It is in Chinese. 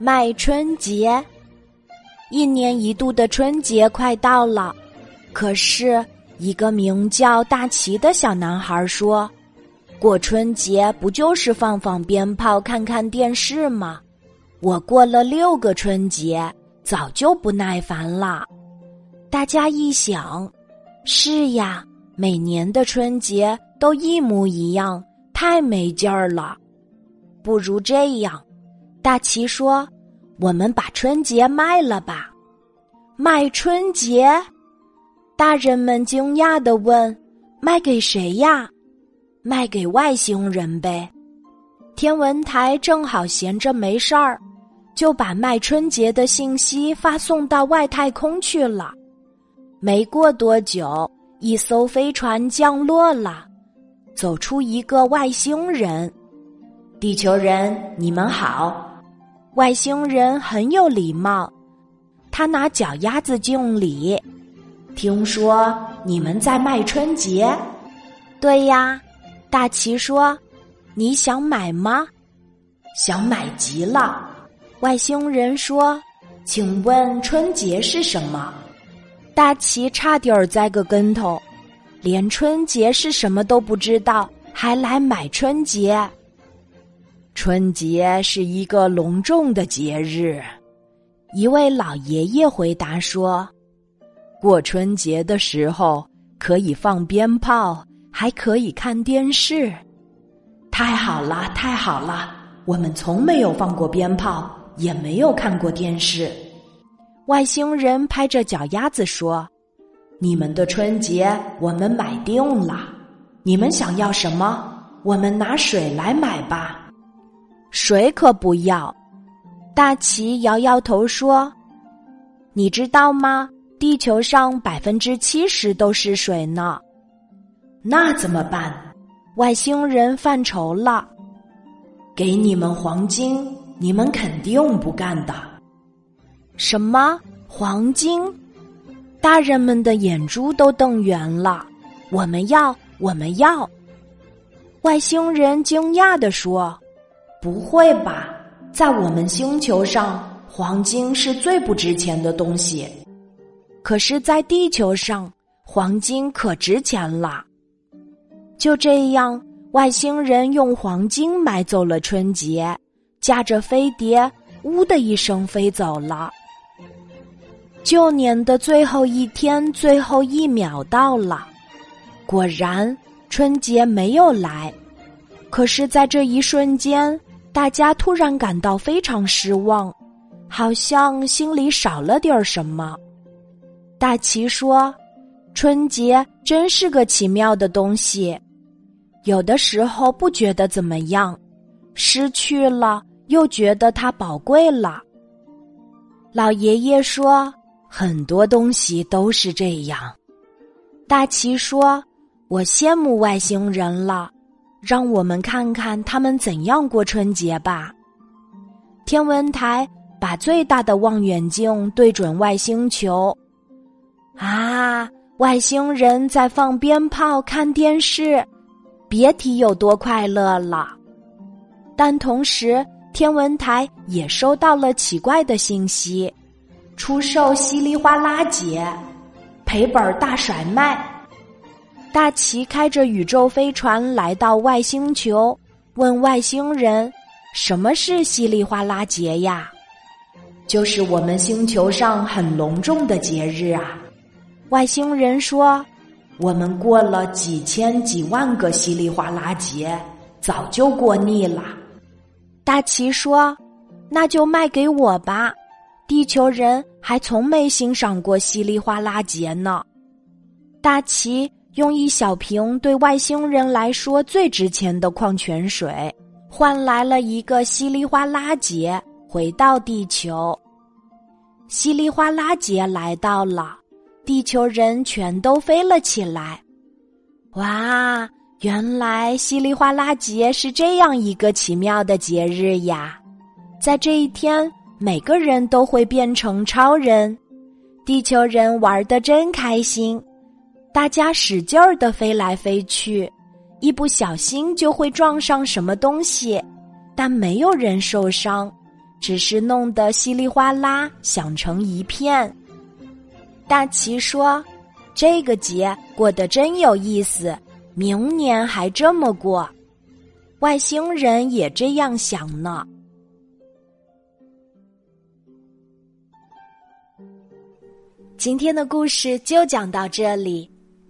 卖春节，一年一度的春节快到了，可是一个名叫大齐的小男孩说：“过春节不就是放放鞭炮、看看电视吗？我过了六个春节，早就不耐烦了。”大家一想，是呀，每年的春节都一模一样，太没劲儿了。不如这样。大齐说：“我们把春节卖了吧。”卖春节，大人们惊讶的问：“卖给谁呀？”“卖给外星人呗。”天文台正好闲着没事儿，就把卖春节的信息发送到外太空去了。没过多久，一艘飞船降落了，走出一个外星人。地球人，你们好。外星人很有礼貌，他拿脚丫子敬礼。听说你们在卖春节？对呀，大奇说：“你想买吗？”想买极了。外星人说：“请问春节是什么？”大奇差点儿栽个跟头，连春节是什么都不知道，还来买春节。春节是一个隆重的节日，一位老爷爷回答说：“过春节的时候可以放鞭炮，还可以看电视。”太好了，太好了！我们从没有放过鞭炮，也没有看过电视。外星人拍着脚丫子说：“你们的春节我们买定了，你们想要什么？我们拿水来买吧。”水可不要，大齐摇摇头说：“你知道吗？地球上百分之七十都是水呢。那怎么办？”外星人犯愁了：“给你们黄金，你们肯定不干的。”什么黄金？大人们的眼珠都瞪圆了。我们要，我们要！外星人惊讶的说。不会吧，在我们星球上，黄金是最不值钱的东西。可是，在地球上，黄金可值钱了。就这样，外星人用黄金买走了春节，驾着飞碟，呜的一声飞走了。旧年的最后一天，最后一秒到了，果然春节没有来。可是，在这一瞬间。大家突然感到非常失望，好像心里少了点什么。大齐说：“春节真是个奇妙的东西，有的时候不觉得怎么样，失去了又觉得它宝贵了。”老爷爷说：“很多东西都是这样。”大齐说：“我羡慕外星人了。”让我们看看他们怎样过春节吧。天文台把最大的望远镜对准外星球，啊，外星人在放鞭炮、看电视，别提有多快乐了。但同时，天文台也收到了奇怪的信息：出售稀里哗啦节，赔本大甩卖。大奇开着宇宙飞船来到外星球，问外星人：“什么是稀里哗啦节呀？”“就是我们星球上很隆重的节日啊。”外星人说：“我们过了几千几万个稀里哗啦节，早就过腻了。”大奇说：“那就卖给我吧，地球人还从没欣赏过稀里哗啦节呢。”大奇。用一小瓶对外星人来说最值钱的矿泉水，换来了一个稀里哗啦节，回到地球。稀里哗啦节来到了，地球人全都飞了起来。哇，原来稀里哗啦节是这样一个奇妙的节日呀！在这一天，每个人都会变成超人。地球人玩的真开心。大家使劲儿的飞来飞去，一不小心就会撞上什么东西，但没有人受伤，只是弄得稀里哗啦，响成一片。大奇说：“这个节过得真有意思，明年还这么过。”外星人也这样想呢。今天的故事就讲到这里，